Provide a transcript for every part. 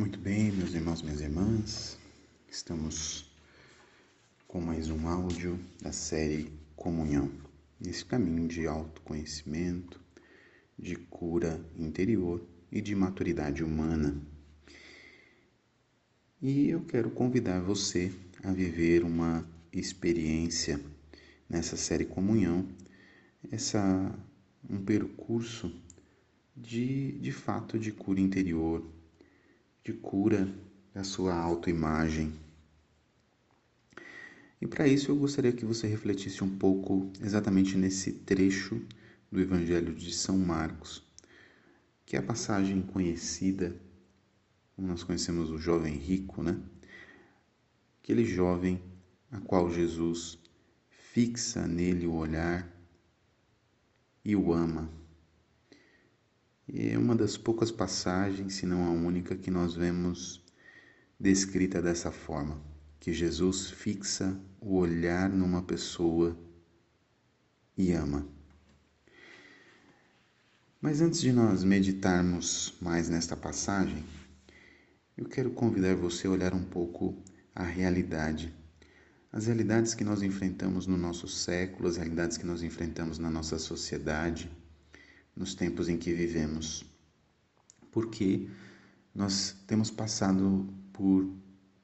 Muito bem, meus irmãos, minhas irmãs, estamos com mais um áudio da série Comunhão, nesse caminho de autoconhecimento, de cura interior e de maturidade humana. E eu quero convidar você a viver uma experiência nessa série Comunhão, essa um percurso de, de fato de cura interior, de cura da sua autoimagem. E para isso eu gostaria que você refletisse um pouco exatamente nesse trecho do Evangelho de São Marcos, que é a passagem conhecida, como nós conhecemos o jovem rico, né? Aquele jovem a qual Jesus fixa nele o olhar e o ama. É uma das poucas passagens, se não a única, que nós vemos descrita dessa forma, que Jesus fixa o olhar numa pessoa e ama. Mas antes de nós meditarmos mais nesta passagem, eu quero convidar você a olhar um pouco a realidade. As realidades que nós enfrentamos no nosso século, as realidades que nós enfrentamos na nossa sociedade, nos tempos em que vivemos. Porque nós temos passado por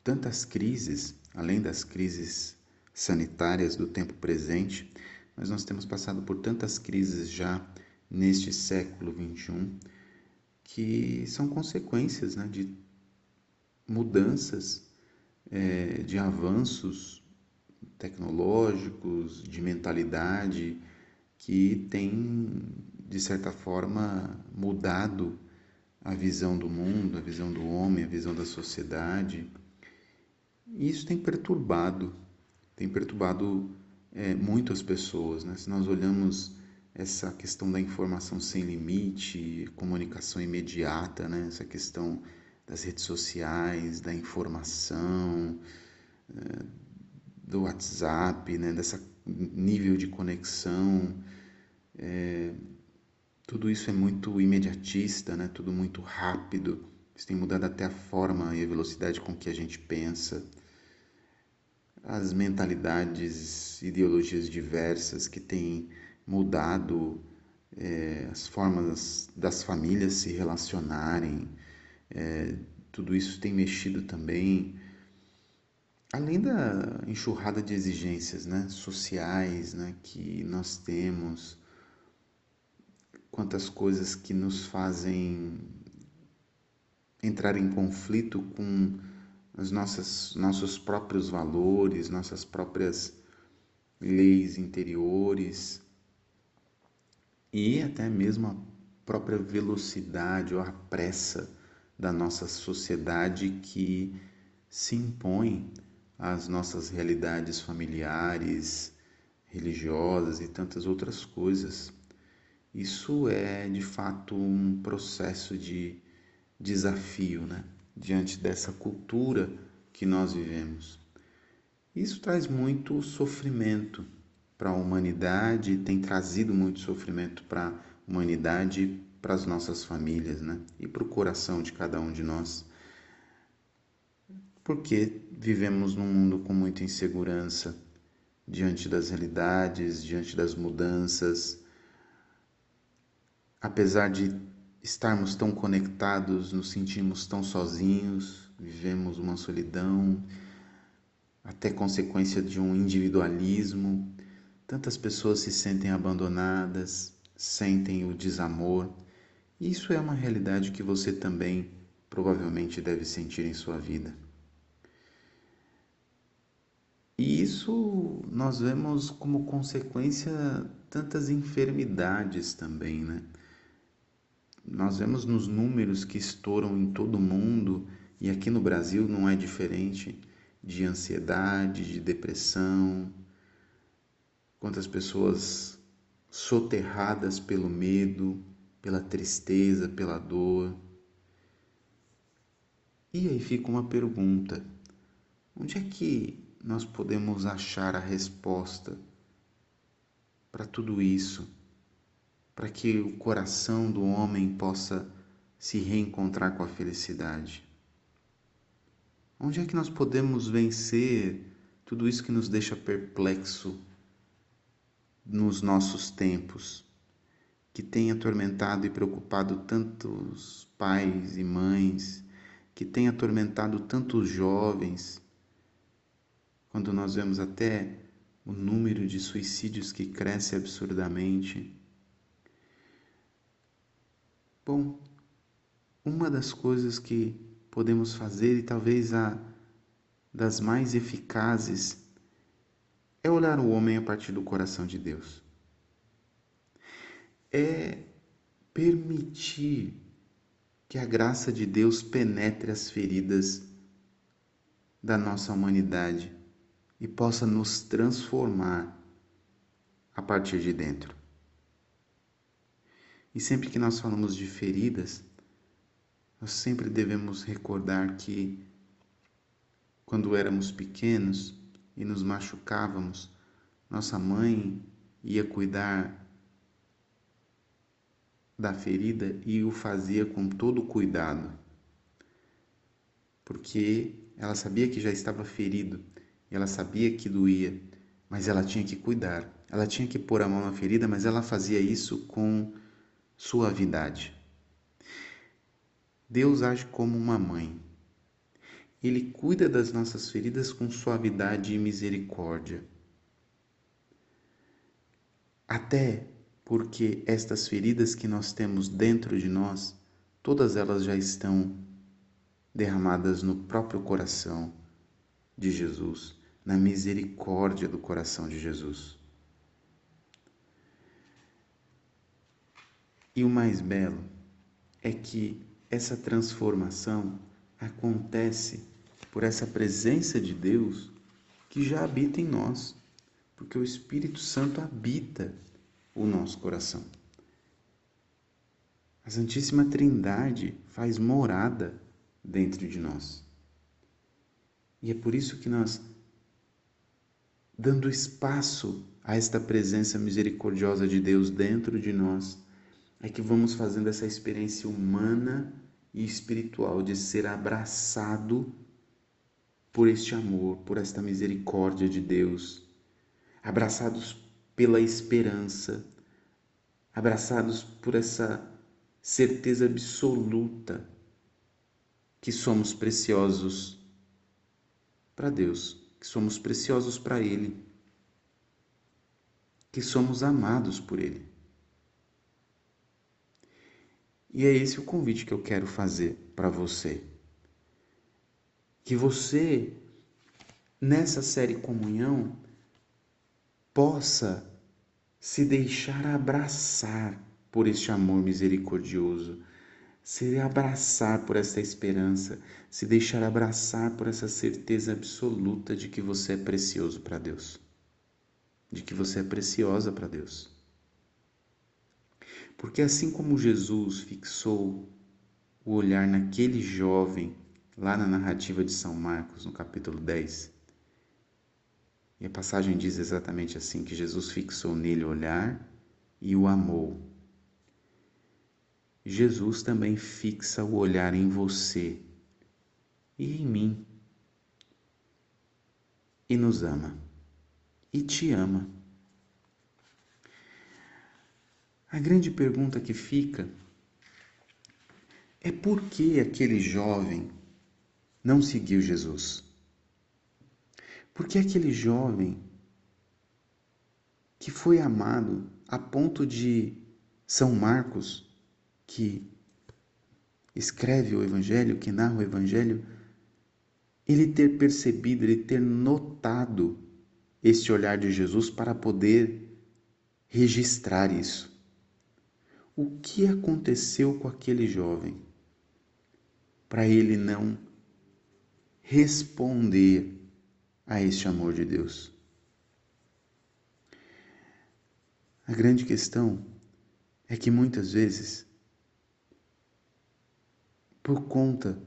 tantas crises, além das crises sanitárias do tempo presente, mas nós temos passado por tantas crises já neste século XXI que são consequências né, de mudanças, é, de avanços tecnológicos, de mentalidade que têm de certa forma, mudado a visão do mundo, a visão do homem, a visão da sociedade. E isso tem perturbado, tem perturbado é, muito as pessoas. Né? Se nós olhamos essa questão da informação sem limite, comunicação imediata, né? essa questão das redes sociais, da informação, é, do WhatsApp, né? desse nível de conexão. É, tudo isso é muito imediatista, né? tudo muito rápido. Isso tem mudado até a forma e a velocidade com que a gente pensa. As mentalidades, ideologias diversas que têm mudado é, as formas das famílias se relacionarem. É, tudo isso tem mexido também. Além da enxurrada de exigências né, sociais né, que nós temos, quantas coisas que nos fazem entrar em conflito com os nossos próprios valores, nossas próprias leis interiores e até mesmo a própria velocidade ou a pressa da nossa sociedade que se impõe às nossas realidades familiares, religiosas e tantas outras coisas. Isso é de fato um processo de desafio, né? Diante dessa cultura que nós vivemos. Isso traz muito sofrimento para a humanidade, tem trazido muito sofrimento para a humanidade para as nossas famílias, né? E para o coração de cada um de nós. Porque vivemos num mundo com muita insegurança diante das realidades, diante das mudanças apesar de estarmos tão conectados, nos sentimos tão sozinhos, vivemos uma solidão, até consequência de um individualismo. Tantas pessoas se sentem abandonadas, sentem o desamor. Isso é uma realidade que você também provavelmente deve sentir em sua vida. E isso nós vemos como consequência tantas enfermidades também, né? Nós vemos nos números que estouram em todo o mundo e aqui no Brasil não é diferente de ansiedade, de depressão, quantas pessoas soterradas pelo medo, pela tristeza, pela dor. E aí fica uma pergunta: onde é que nós podemos achar a resposta para tudo isso? Para que o coração do homem possa se reencontrar com a felicidade. Onde é que nós podemos vencer tudo isso que nos deixa perplexo nos nossos tempos, que tem atormentado e preocupado tantos pais e mães, que tem atormentado tantos jovens, quando nós vemos até o número de suicídios que cresce absurdamente. Bom, uma das coisas que podemos fazer e talvez a das mais eficazes é olhar o homem a partir do coração de Deus. É permitir que a graça de Deus penetre as feridas da nossa humanidade e possa nos transformar a partir de dentro. E sempre que nós falamos de feridas, nós sempre devemos recordar que quando éramos pequenos e nos machucávamos, nossa mãe ia cuidar da ferida e o fazia com todo cuidado, porque ela sabia que já estava ferido, ela sabia que doía, mas ela tinha que cuidar, ela tinha que pôr a mão na ferida, mas ela fazia isso com suavidade. Deus age como uma mãe. Ele cuida das nossas feridas com suavidade e misericórdia. Até porque estas feridas que nós temos dentro de nós, todas elas já estão derramadas no próprio coração de Jesus, na misericórdia do coração de Jesus. E o mais belo é que essa transformação acontece por essa presença de Deus que já habita em nós, porque o Espírito Santo habita o nosso coração. A Santíssima Trindade faz morada dentro de nós. E é por isso que nós, dando espaço a esta presença misericordiosa de Deus dentro de nós, é que vamos fazendo essa experiência humana e espiritual de ser abraçado por este amor, por esta misericórdia de Deus, abraçados pela esperança, abraçados por essa certeza absoluta que somos preciosos para Deus, que somos preciosos para Ele, que somos amados por Ele. E é esse o convite que eu quero fazer para você. Que você, nessa série Comunhão, possa se deixar abraçar por este amor misericordioso, se abraçar por esta esperança, se deixar abraçar por essa certeza absoluta de que você é precioso para Deus, de que você é preciosa para Deus. Porque assim como Jesus fixou o olhar naquele jovem, lá na narrativa de São Marcos, no capítulo 10, e a passagem diz exatamente assim: que Jesus fixou nele o olhar e o amou. Jesus também fixa o olhar em você e em mim, e nos ama, e te ama. A grande pergunta que fica é por que aquele jovem não seguiu Jesus? Porque aquele jovem que foi amado a ponto de São Marcos, que escreve o Evangelho, que narra o Evangelho, ele ter percebido, ele ter notado este olhar de Jesus para poder registrar isso. O que aconteceu com aquele jovem para ele não responder a este amor de Deus. A grande questão é que muitas vezes, por conta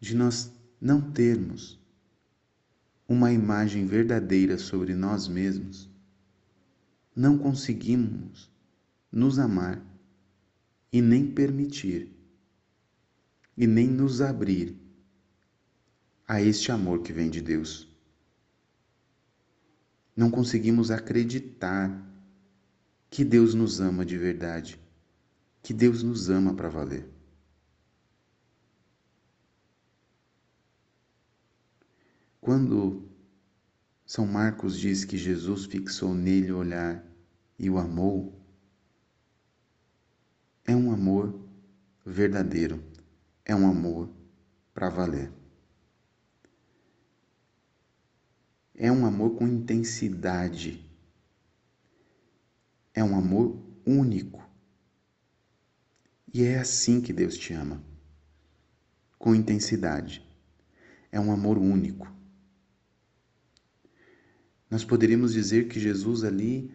de nós não termos uma imagem verdadeira sobre nós mesmos, não conseguimos nos amar e nem permitir e nem nos abrir a este amor que vem de Deus. Não conseguimos acreditar que Deus nos ama de verdade, que Deus nos ama para valer. Quando São Marcos diz que Jesus fixou nele o olhar e o amou, é um amor verdadeiro, é um amor para valer. É um amor com intensidade. É um amor único. E é assim que Deus te ama. Com intensidade. É um amor único. Nós poderíamos dizer que Jesus ali,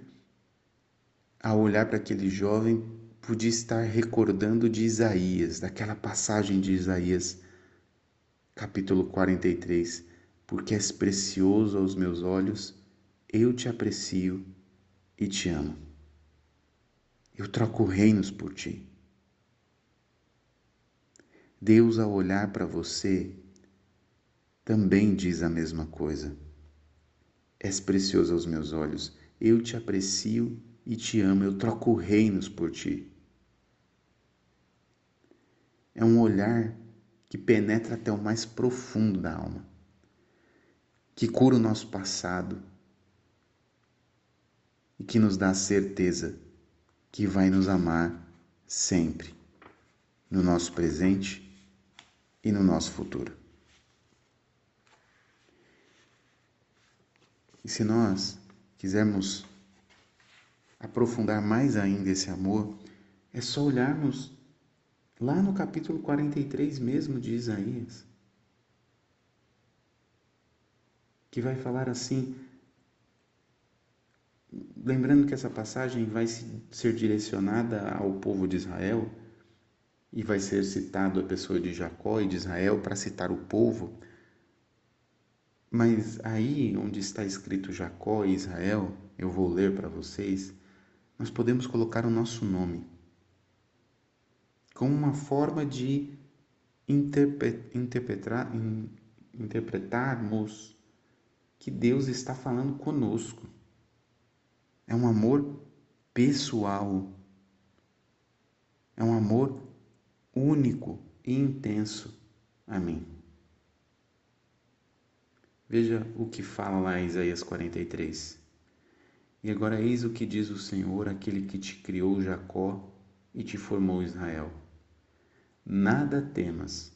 ao olhar para aquele jovem, podia estar recordando de Isaías, daquela passagem de Isaías, capítulo 43, porque és precioso aos meus olhos, eu te aprecio e te amo. Eu troco reinos por ti. Deus, ao olhar para você, também diz a mesma coisa. És precioso aos meus olhos, eu te aprecio e te amo, eu troco reinos por ti. É um olhar que penetra até o mais profundo da alma que cura o nosso passado e que nos dá a certeza que vai nos amar sempre, no nosso presente e no nosso futuro. E se nós quisermos aprofundar mais ainda esse amor, é só olharmos lá no capítulo 43 mesmo de Isaías. que vai falar assim, lembrando que essa passagem vai ser direcionada ao povo de Israel e vai ser citado a pessoa de Jacó e de Israel para citar o povo. Mas aí onde está escrito Jacó e Israel, eu vou ler para vocês, nós podemos colocar o nosso nome como uma forma de interpretar, interpretarmos que Deus está falando conosco. É um amor pessoal. É um amor único e intenso a mim. Veja o que fala lá em Isaías 43. E agora eis o que diz o Senhor, aquele que te criou Jacó e te formou Israel. Nada temas,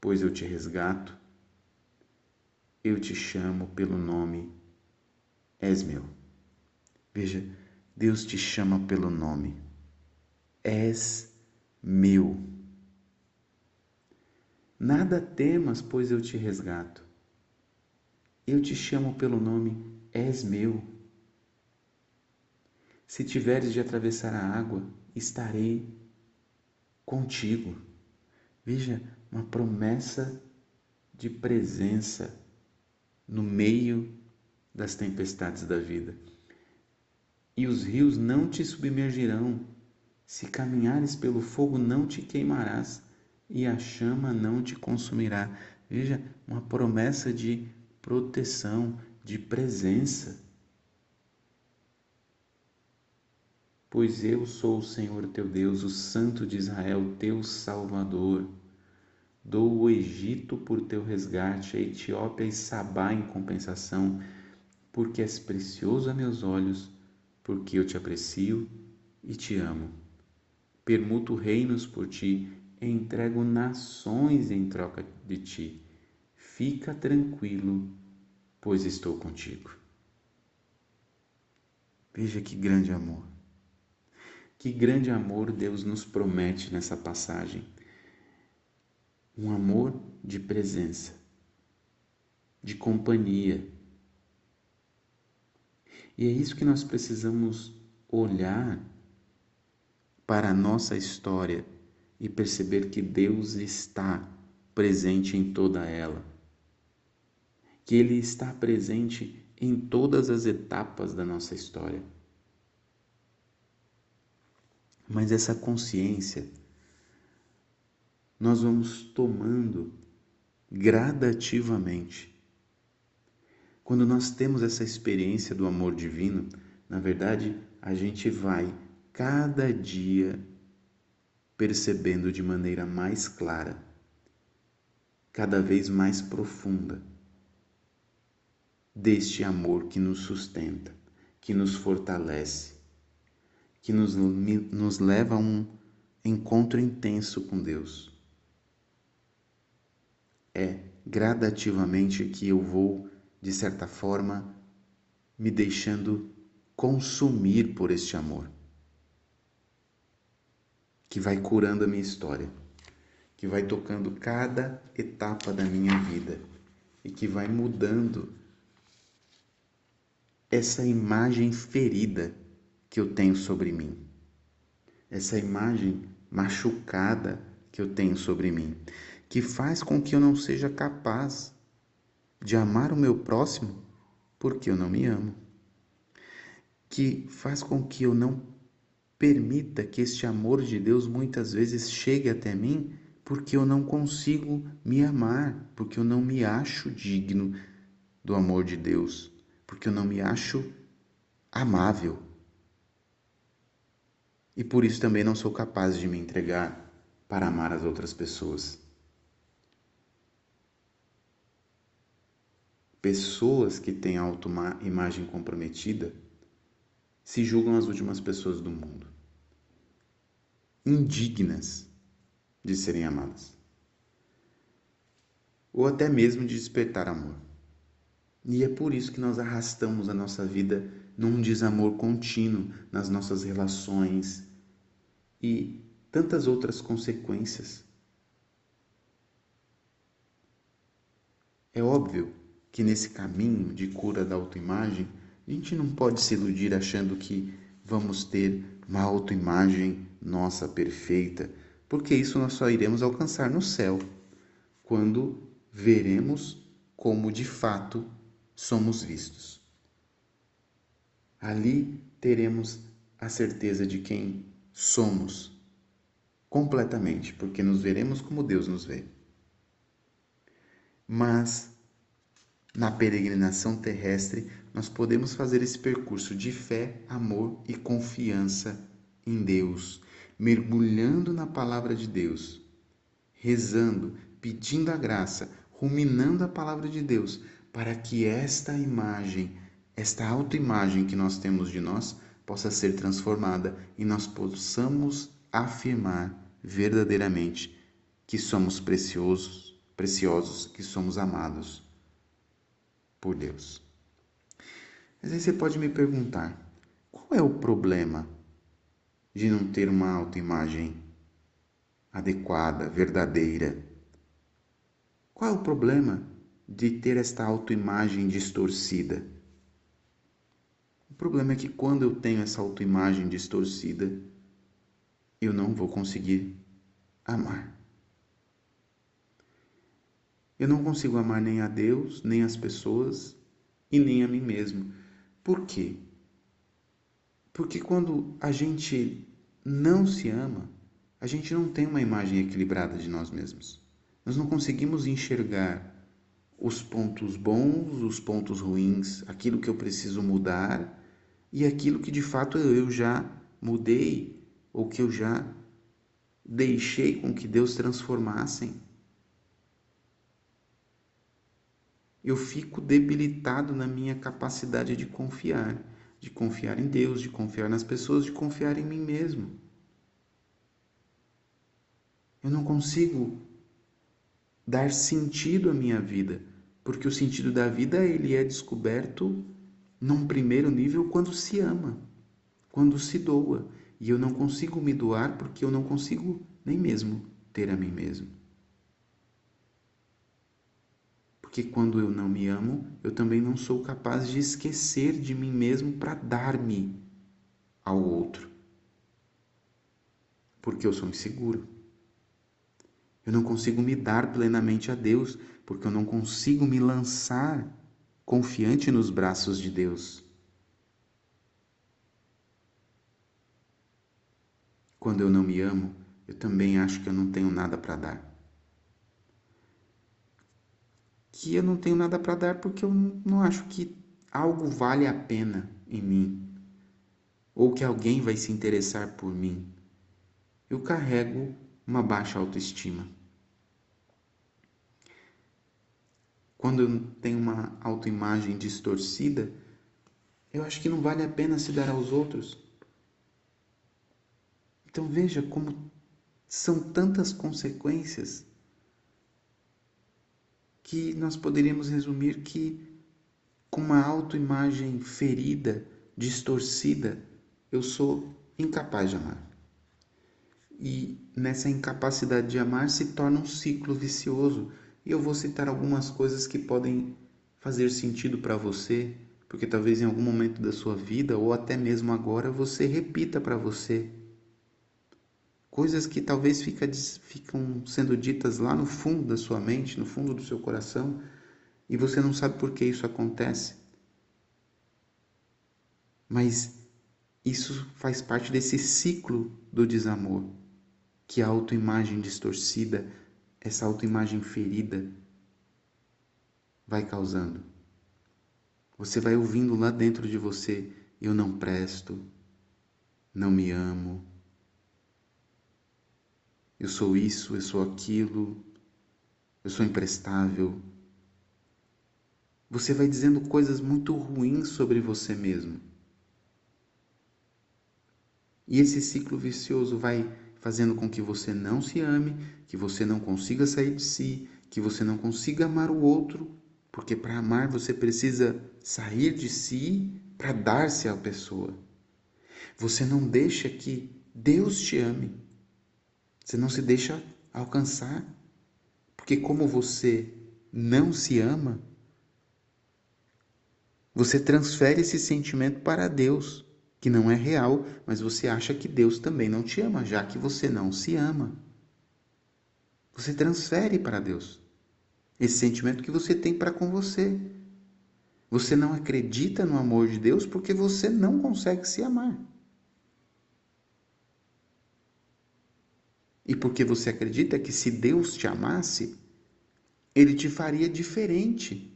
pois eu te resgato eu te chamo pelo nome, és meu. Veja, Deus te chama pelo nome, és meu. Nada temas, pois eu te resgato. Eu te chamo pelo nome, és meu. Se tiveres de atravessar a água, estarei contigo. Veja, uma promessa de presença no meio das tempestades da vida. E os rios não te submergirão, se caminhares pelo fogo não te queimarás, e a chama não te consumirá. Veja, uma promessa de proteção, de presença. Pois eu sou o Senhor teu Deus, o Santo de Israel, teu Salvador. Dou o Egito por teu resgate, a Etiópia e Sabá em compensação, porque és precioso a meus olhos, porque eu te aprecio e te amo. Permuto reinos por ti, entrego nações em troca de ti. Fica tranquilo, pois estou contigo. Veja que grande amor. Que grande amor Deus nos promete nessa passagem um amor de presença, de companhia. E é isso que nós precisamos olhar para a nossa história e perceber que Deus está presente em toda ela. Que Ele está presente em todas as etapas da nossa história. Mas essa consciência nós vamos tomando gradativamente. Quando nós temos essa experiência do amor divino, na verdade, a gente vai cada dia percebendo de maneira mais clara, cada vez mais profunda, deste amor que nos sustenta, que nos fortalece, que nos, nos leva a um encontro intenso com Deus. É gradativamente que eu vou, de certa forma, me deixando consumir por este amor, que vai curando a minha história, que vai tocando cada etapa da minha vida e que vai mudando essa imagem ferida que eu tenho sobre mim, essa imagem machucada que eu tenho sobre mim, que faz com que eu não seja capaz de amar o meu próximo porque eu não me amo, que faz com que eu não permita que este amor de Deus muitas vezes chegue até mim porque eu não consigo me amar, porque eu não me acho digno do amor de Deus, porque eu não me acho amável e por isso também não sou capaz de me entregar para amar as outras pessoas. Pessoas que têm autoimagem comprometida se julgam as últimas pessoas do mundo, indignas de serem amadas, ou até mesmo de despertar amor. E é por isso que nós arrastamos a nossa vida num desamor contínuo nas nossas relações, e tantas outras consequências. É óbvio que nesse caminho de cura da autoimagem, a gente não pode se iludir achando que vamos ter uma autoimagem nossa perfeita, porque isso nós só iremos alcançar no céu, quando veremos como de fato somos vistos. Ali teremos a certeza de quem somos completamente, porque nos veremos como Deus nos vê. Mas na peregrinação terrestre, nós podemos fazer esse percurso de fé, amor e confiança em Deus, mergulhando na palavra de Deus, rezando, pedindo a graça, ruminando a palavra de Deus, para que esta imagem, esta autoimagem que nós temos de nós, possa ser transformada e nós possamos afirmar verdadeiramente que somos preciosos, preciosos, que somos amados por Deus. Mas aí você pode me perguntar: qual é o problema de não ter uma autoimagem adequada, verdadeira? Qual é o problema de ter esta autoimagem distorcida? Problema é que quando eu tenho essa autoimagem distorcida, eu não vou conseguir amar. Eu não consigo amar nem a Deus, nem as pessoas e nem a mim mesmo. Por quê? Porque quando a gente não se ama, a gente não tem uma imagem equilibrada de nós mesmos. Nós não conseguimos enxergar os pontos bons, os pontos ruins, aquilo que eu preciso mudar e aquilo que de fato eu já mudei ou que eu já deixei com que Deus transformassem. Eu fico debilitado na minha capacidade de confiar, de confiar em Deus, de confiar nas pessoas, de confiar em mim mesmo. Eu não consigo dar sentido à minha vida, porque o sentido da vida ele é descoberto num primeiro nível quando se ama, quando se doa. E eu não consigo me doar porque eu não consigo nem mesmo ter a mim mesmo. Porque quando eu não me amo, eu também não sou capaz de esquecer de mim mesmo para dar-me ao outro. Porque eu sou inseguro. Eu não consigo me dar plenamente a Deus, porque eu não consigo me lançar confiante nos braços de Deus. Quando eu não me amo, eu também acho que eu não tenho nada para dar. que eu não tenho nada para dar porque eu não acho que algo vale a pena em mim ou que alguém vai se interessar por mim. Eu carrego uma baixa autoestima. Quando eu tenho uma autoimagem distorcida, eu acho que não vale a pena se dar aos outros. Então veja como são tantas consequências que nós poderíamos resumir que com uma autoimagem ferida, distorcida, eu sou incapaz de amar. E nessa incapacidade de amar se torna um ciclo vicioso. E eu vou citar algumas coisas que podem fazer sentido para você, porque talvez em algum momento da sua vida ou até mesmo agora você repita para você coisas que talvez fica, ficam sendo ditas lá no fundo da sua mente, no fundo do seu coração, e você não sabe por que isso acontece. Mas isso faz parte desse ciclo do desamor, que a autoimagem distorcida, essa autoimagem ferida, vai causando. Você vai ouvindo lá dentro de você: eu não presto, não me amo, eu sou isso, eu sou aquilo, eu sou imprestável. Você vai dizendo coisas muito ruins sobre você mesmo. E esse ciclo vicioso vai fazendo com que você não se ame, que você não consiga sair de si, que você não consiga amar o outro, porque para amar você precisa sair de si para dar-se à pessoa. Você não deixa que Deus te ame. Você não se deixa alcançar. Porque como você não se ama, você transfere esse sentimento para Deus, que não é real, mas você acha que Deus também não te ama, já que você não se ama. Você transfere para Deus esse sentimento que você tem para com você. Você não acredita no amor de Deus porque você não consegue se amar. e porque você acredita que se Deus te amasse, ele te faria diferente.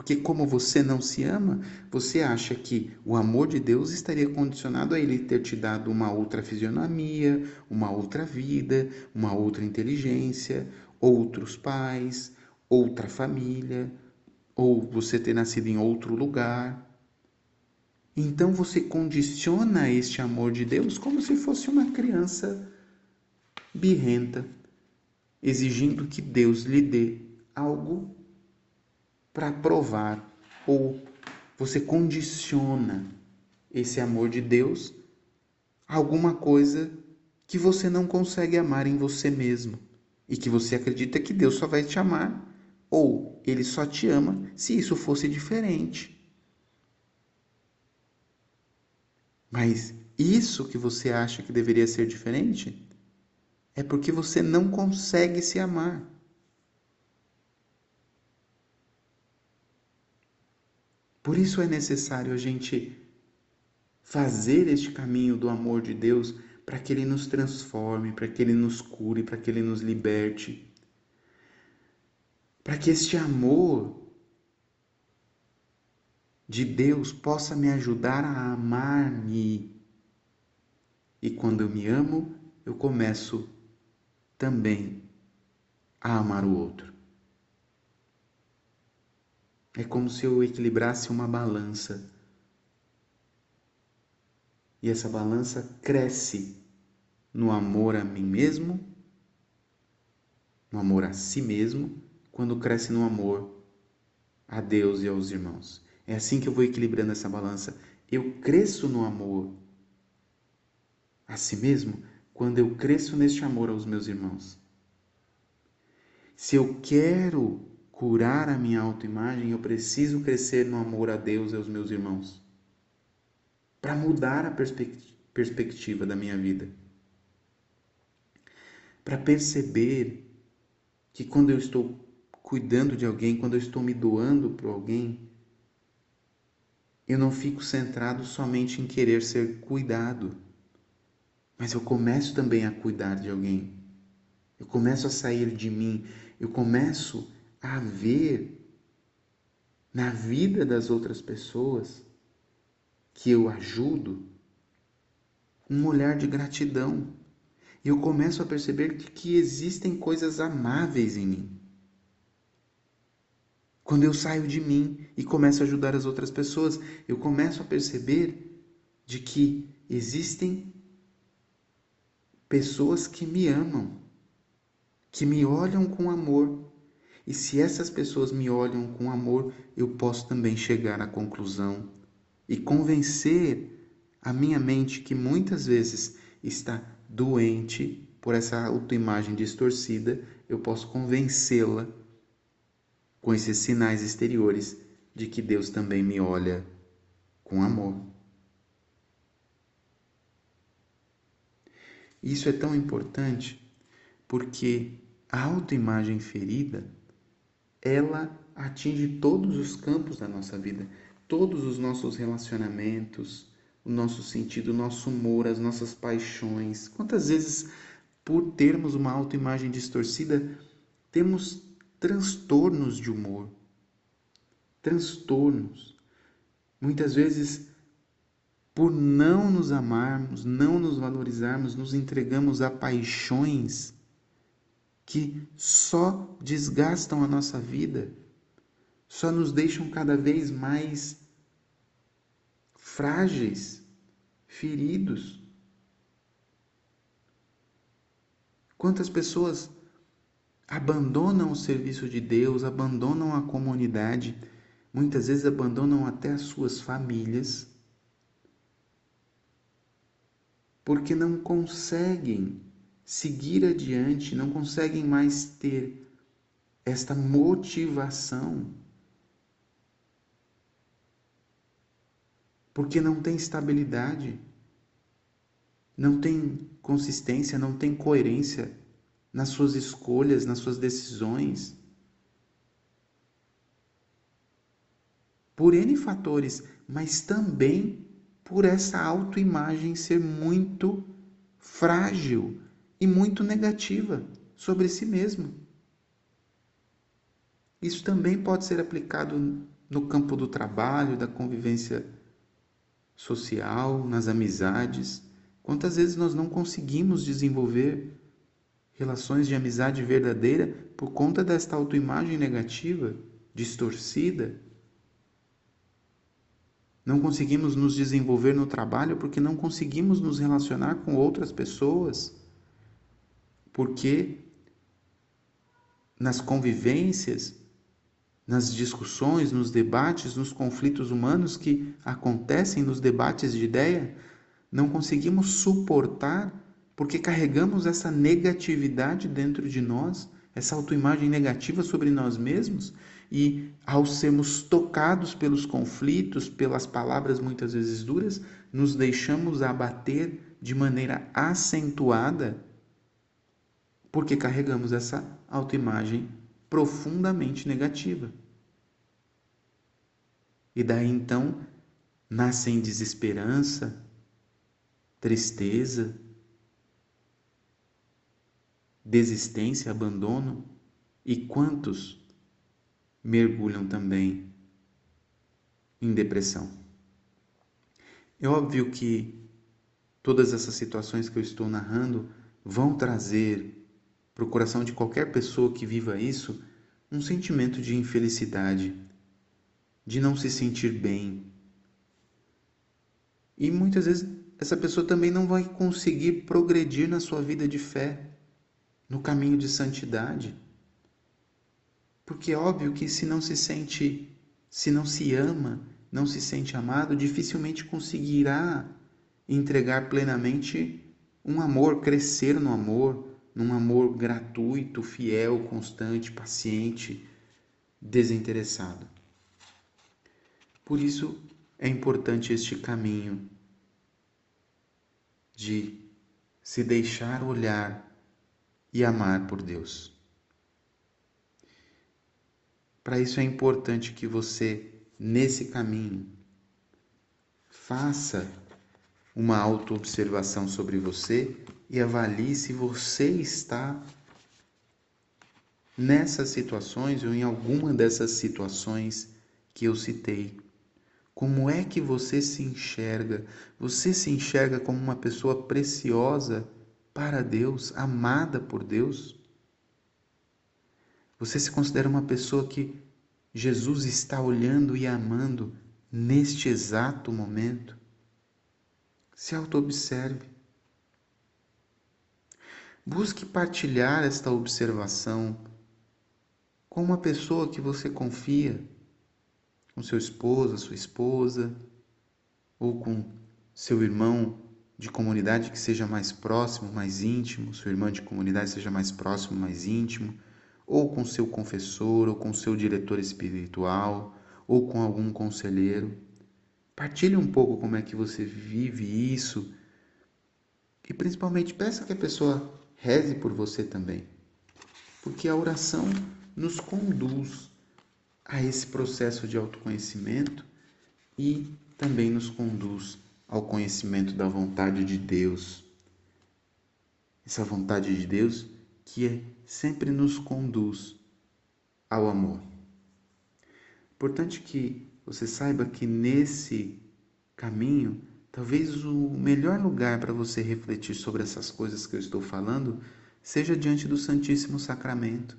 Porque, como você não se ama, você acha que o amor de Deus estaria condicionado a ele ter te dado uma outra fisionomia, uma outra vida, uma outra inteligência, outros pais, outra família, ou você ter nascido em outro lugar. Então você condiciona este amor de Deus como se fosse uma criança birrenta, exigindo que Deus lhe dê algo para provar, ou você condiciona esse amor de Deus a alguma coisa que você não consegue amar em você mesmo e que você acredita que Deus só vai te amar ou ele só te ama se isso fosse diferente. Mas isso que você acha que deveria ser diferente é porque você não consegue se amar. Por isso é necessário a gente fazer este caminho do amor de Deus para que Ele nos transforme, para que Ele nos cure, para que Ele nos liberte. Para que este amor de Deus possa me ajudar a amar-me. E quando eu me amo, eu começo também a amar o outro. É como se eu equilibrasse uma balança e essa balança cresce no amor a mim mesmo, no amor a si mesmo, quando cresce no amor a Deus e aos irmãos. É assim que eu vou equilibrando essa balança. Eu cresço no amor a si mesmo quando eu cresço neste amor aos meus irmãos. Se eu quero curar a minha autoimagem, eu preciso crescer no amor a Deus e aos meus irmãos. Para mudar a perspectiva da minha vida. Para perceber que quando eu estou cuidando de alguém, quando eu estou me doando para alguém, eu não fico centrado somente em querer ser cuidado mas eu começo também a cuidar de alguém. Eu começo a sair de mim, eu começo a ver na vida das outras pessoas que eu ajudo, um olhar de gratidão. Eu começo a perceber que existem coisas amáveis em mim. Quando eu saio de mim e começo a ajudar as outras pessoas, eu começo a perceber de que existem pessoas que me amam, que me olham com amor. E se essas pessoas me olham com amor, eu posso também chegar à conclusão e convencer a minha mente que muitas vezes está doente por essa autoimagem distorcida, eu posso convencê-la com esses sinais exteriores de que Deus também me olha com amor. Isso é tão importante porque a autoimagem ferida, ela atinge todos os campos da nossa vida, todos os nossos relacionamentos, o nosso sentido, o nosso humor, as nossas paixões. Quantas vezes, por termos uma autoimagem distorcida, temos transtornos de humor. Transtornos. Muitas vezes, por não nos amarmos, não nos valorizarmos, nos entregamos a paixões que só desgastam a nossa vida, só nos deixam cada vez mais frágeis, feridos. Quantas pessoas abandonam o serviço de Deus, abandonam a comunidade, muitas vezes abandonam até as suas famílias, porque não conseguem seguir adiante, não conseguem mais ter esta motivação. Porque não tem estabilidade, não tem consistência, não tem coerência nas suas escolhas, nas suas decisões. Por N fatores, mas também por essa autoimagem ser muito frágil e muito negativa sobre si mesmo. Isso também pode ser aplicado no campo do trabalho, da convivência social, nas amizades. Quantas vezes nós não conseguimos desenvolver relações de amizade verdadeira por conta desta autoimagem negativa, distorcida. Não conseguimos nos desenvolver no trabalho porque não conseguimos nos relacionar com outras pessoas. Porque nas convivências, nas discussões, nos debates, nos conflitos humanos que acontecem nos debates de ideia, não conseguimos suportar porque carregamos essa negatividade dentro de nós, essa autoimagem negativa sobre nós mesmos, e ao sermos tocados pelos conflitos, pelas palavras muitas vezes duras, nos deixamos abater de maneira acentuada, porque carregamos essa autoimagem profundamente negativa. E daí então nascem desesperança, tristeza, desistência, abandono, e quantos mergulham também em depressão. É óbvio que todas essas situações que eu estou narrando vão trazer para o coração de qualquer pessoa que viva isso um sentimento de infelicidade, de não se sentir bem. E muitas vezes essa pessoa também não vai conseguir progredir na sua vida de fé no caminho de santidade. Porque é óbvio que se não se sente, se não se ama, não se sente amado, dificilmente conseguirá entregar plenamente um amor, crescer no amor, num amor gratuito, fiel, constante, paciente, desinteressado. Por isso é importante este caminho de se deixar olhar e amar por Deus. Para isso é importante que você, nesse caminho, faça uma autoobservação sobre você e avalie se você está nessas situações ou em alguma dessas situações que eu citei. Como é que você se enxerga? Você se enxerga como uma pessoa preciosa para Deus, amada por Deus? Você se considera uma pessoa que Jesus está olhando e amando neste exato momento? Se auto-observe. Busque partilhar esta observação com uma pessoa que você confia, com seu esposo, sua esposa, ou com seu irmão de comunidade que seja mais próximo, mais íntimo, seu irmão de comunidade seja mais próximo, mais íntimo, ou com seu confessor, ou com seu diretor espiritual, ou com algum conselheiro. Partilhe um pouco como é que você vive isso. E principalmente peça que a pessoa reze por você também. Porque a oração nos conduz a esse processo de autoconhecimento e também nos conduz ao conhecimento da vontade de Deus. Essa vontade de Deus que é, sempre nos conduz ao amor. Importante que você saiba que nesse caminho, talvez o melhor lugar para você refletir sobre essas coisas que eu estou falando seja diante do Santíssimo Sacramento.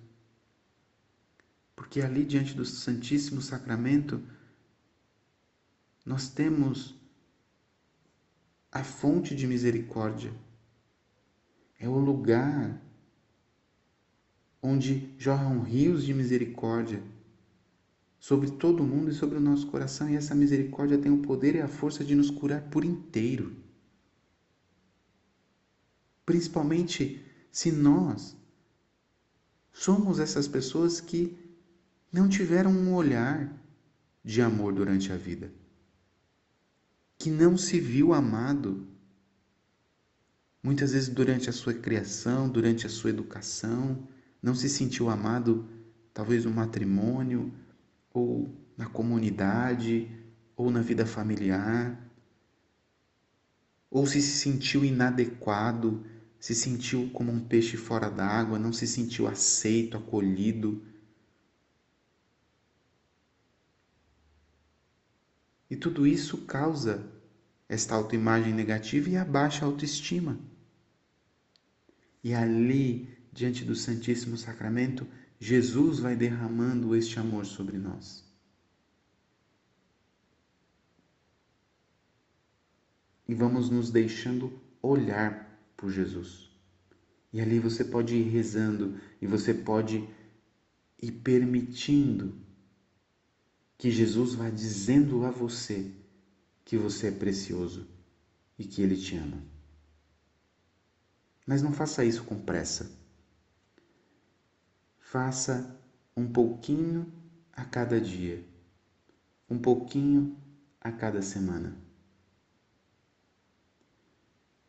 Porque ali diante do Santíssimo Sacramento nós temos a fonte de misericórdia. É o lugar onde jorram rios de misericórdia sobre todo mundo e sobre o nosso coração, e essa misericórdia tem o poder e a força de nos curar por inteiro. Principalmente se nós somos essas pessoas que não tiveram um olhar de amor durante a vida, que não se viu amado, muitas vezes durante a sua criação, durante a sua educação, não se sentiu amado, talvez no matrimônio, ou na comunidade, ou na vida familiar, ou se se sentiu inadequado, se sentiu como um peixe fora d'água, não se sentiu aceito, acolhido. E tudo isso causa esta autoimagem negativa e a baixa autoestima. E ali, diante do Santíssimo Sacramento, Jesus vai derramando este amor sobre nós. E vamos nos deixando olhar por Jesus. E ali você pode ir rezando e você pode ir permitindo que Jesus vá dizendo a você que você é precioso e que Ele te ama. Mas não faça isso com pressa. Faça um pouquinho a cada dia, um pouquinho a cada semana.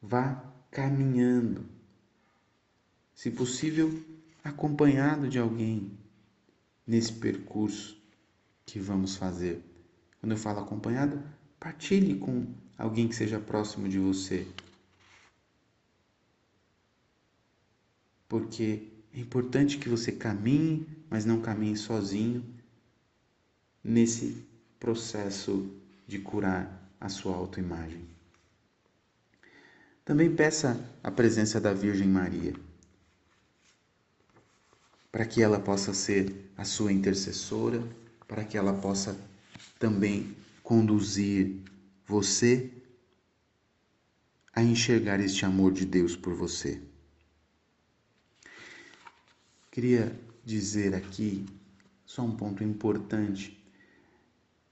Vá caminhando, se possível, acompanhado de alguém nesse percurso que vamos fazer. Quando eu falo acompanhado, partilhe com alguém que seja próximo de você. Porque é importante que você caminhe, mas não caminhe sozinho nesse processo de curar a sua autoimagem. Também peça a presença da Virgem Maria, para que ela possa ser a sua intercessora, para que ela possa também conduzir você a enxergar este amor de Deus por você. Queria dizer aqui só um ponto importante.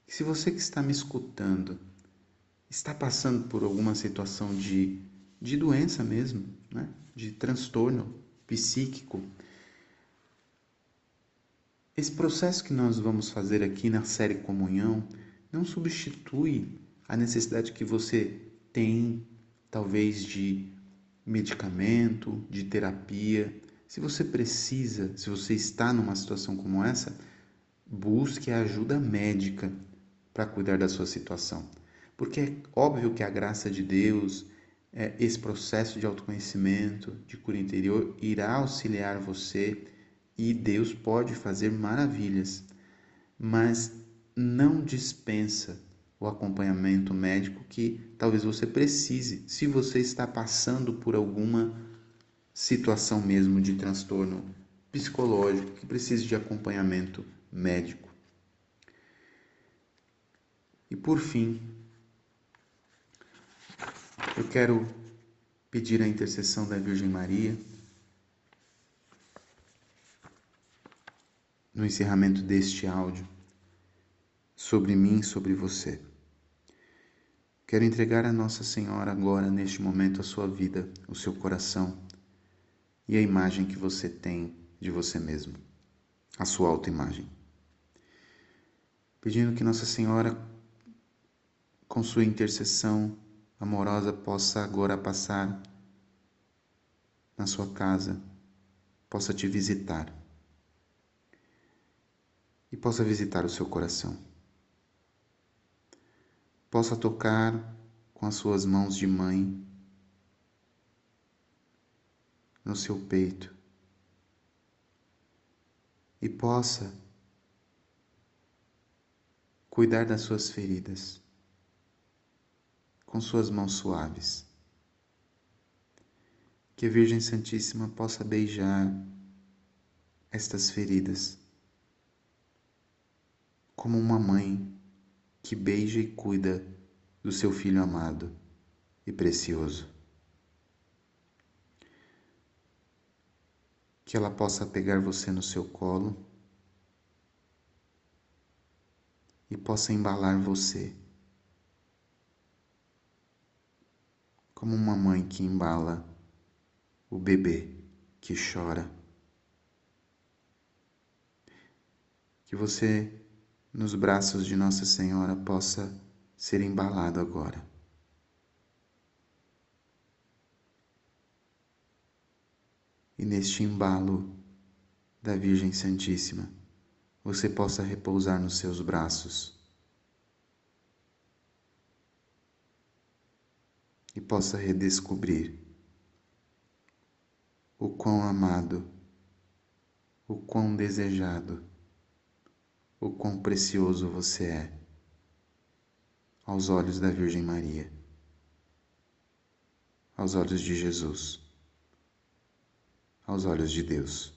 Que se você que está me escutando está passando por alguma situação de, de doença mesmo, né? de transtorno psíquico, esse processo que nós vamos fazer aqui na série Comunhão não substitui a necessidade que você tem, talvez, de medicamento, de terapia, se você precisa, se você está numa situação como essa, busque a ajuda médica para cuidar da sua situação. Porque é óbvio que a graça de Deus, é, esse processo de autoconhecimento, de cura interior, irá auxiliar você e Deus pode fazer maravilhas. Mas não dispensa o acompanhamento médico que talvez você precise, se você está passando por alguma situação mesmo de transtorno psicológico que precise de acompanhamento médico. E por fim, eu quero pedir a intercessão da Virgem Maria no encerramento deste áudio sobre mim, sobre você. Quero entregar a Nossa Senhora agora, neste momento, a sua vida, o seu coração e a imagem que você tem de você mesmo, a sua autoimagem. Pedindo que Nossa Senhora, com sua intercessão amorosa, possa agora passar na sua casa, possa te visitar e possa visitar o seu coração. Possa tocar com as suas mãos de mãe no seu peito e possa cuidar das suas feridas com suas mãos suaves. Que a Virgem Santíssima possa beijar estas feridas como uma mãe que beija e cuida do seu filho amado e precioso. Que ela possa pegar você no seu colo e possa embalar você, como uma mãe que embala o bebê que chora. Que você nos braços de Nossa Senhora possa ser embalado agora. E neste embalo da Virgem Santíssima, você possa repousar nos seus braços e possa redescobrir o quão amado, o quão desejado o quão precioso você é aos olhos da Virgem Maria, aos olhos de Jesus, aos olhos de Deus.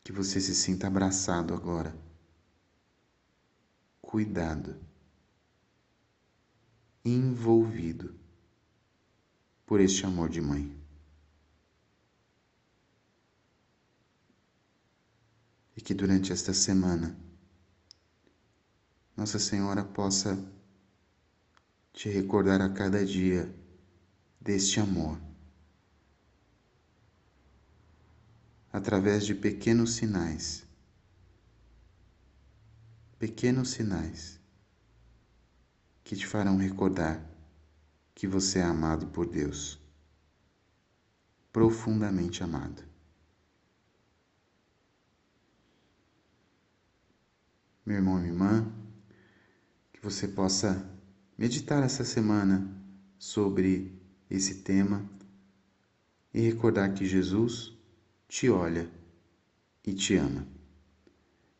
Que você se sinta abraçado agora, cuidado, envolvido por este amor de mãe. e que durante esta semana Nossa Senhora possa te recordar a cada dia deste amor. Através de pequenos sinais, pequenos sinais que te farão recordar que você é amado por Deus, profundamente amado. meu irmão e minha irmã, que você possa meditar essa semana sobre esse tema e recordar que Jesus te olha e te ama.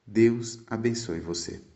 Deus abençoe você.